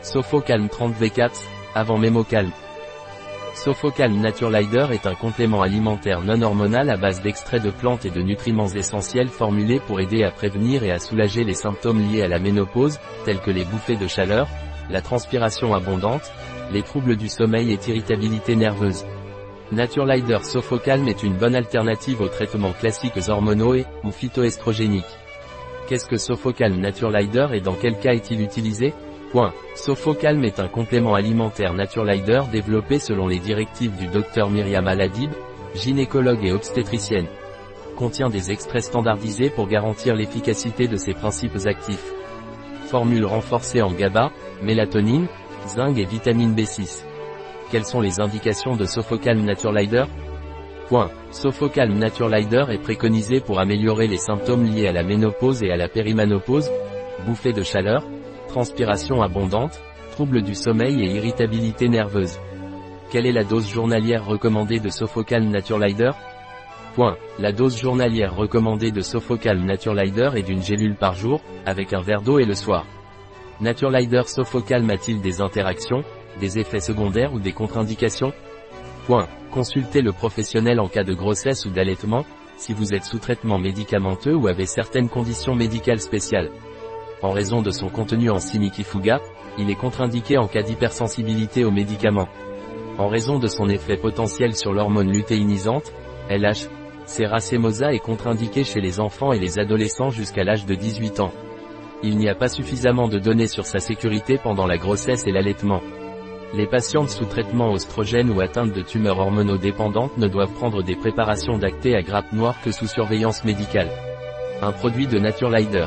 Sophocalm 30 V4, avant Mémocalm. Sophocalm Naturelider est un complément alimentaire non hormonal à base d'extraits de plantes et de nutriments essentiels formulés pour aider à prévenir et à soulager les symptômes liés à la ménopause, tels que les bouffées de chaleur, la transpiration abondante, les troubles du sommeil et irritabilité nerveuse. Naturelider Sophocalm est une bonne alternative aux traitements classiques hormonaux et, ou phytoestrogéniques. Qu'est-ce que Sophocalm Naturelider et dans quel cas est-il utilisé? Point. Sophocalm est un complément alimentaire Naturelider développé selon les directives du Dr Myriam Aladib, gynécologue et obstétricienne. Contient des extraits standardisés pour garantir l'efficacité de ses principes actifs. Formule renforcée en GABA, mélatonine, zinc et vitamine B6. Quelles sont les indications de Sophocalm Naturelider Point. Sophocalm Naturelider est préconisé pour améliorer les symptômes liés à la ménopause et à la périmanopause, bouffées de chaleur, transpiration abondante, troubles du sommeil et irritabilité nerveuse. Quelle est la dose journalière recommandée de Sophocalm Naturelider Point. La dose journalière recommandée de Sophocalm Naturelider est d'une gélule par jour, avec un verre d'eau et le soir. Naturelider Sophocalm a-t-il des interactions, des effets secondaires ou des contre-indications? Consultez le professionnel en cas de grossesse ou d'allaitement, si vous êtes sous traitement médicamenteux ou avez certaines conditions médicales spéciales. En raison de son contenu en sinikifuga, il est contre-indiqué en cas d'hypersensibilité aux médicaments. En raison de son effet potentiel sur l'hormone lutéinisante, LH, Ceracemosa est contre-indiqué chez les enfants et les adolescents jusqu'à l'âge de 18 ans. Il n'y a pas suffisamment de données sur sa sécurité pendant la grossesse et l'allaitement. Les patientes sous traitement oestrogène ou atteintes de tumeurs hormonodépendantes ne doivent prendre des préparations d'acté à grappe noire que sous surveillance médicale. Un produit de Naturelider.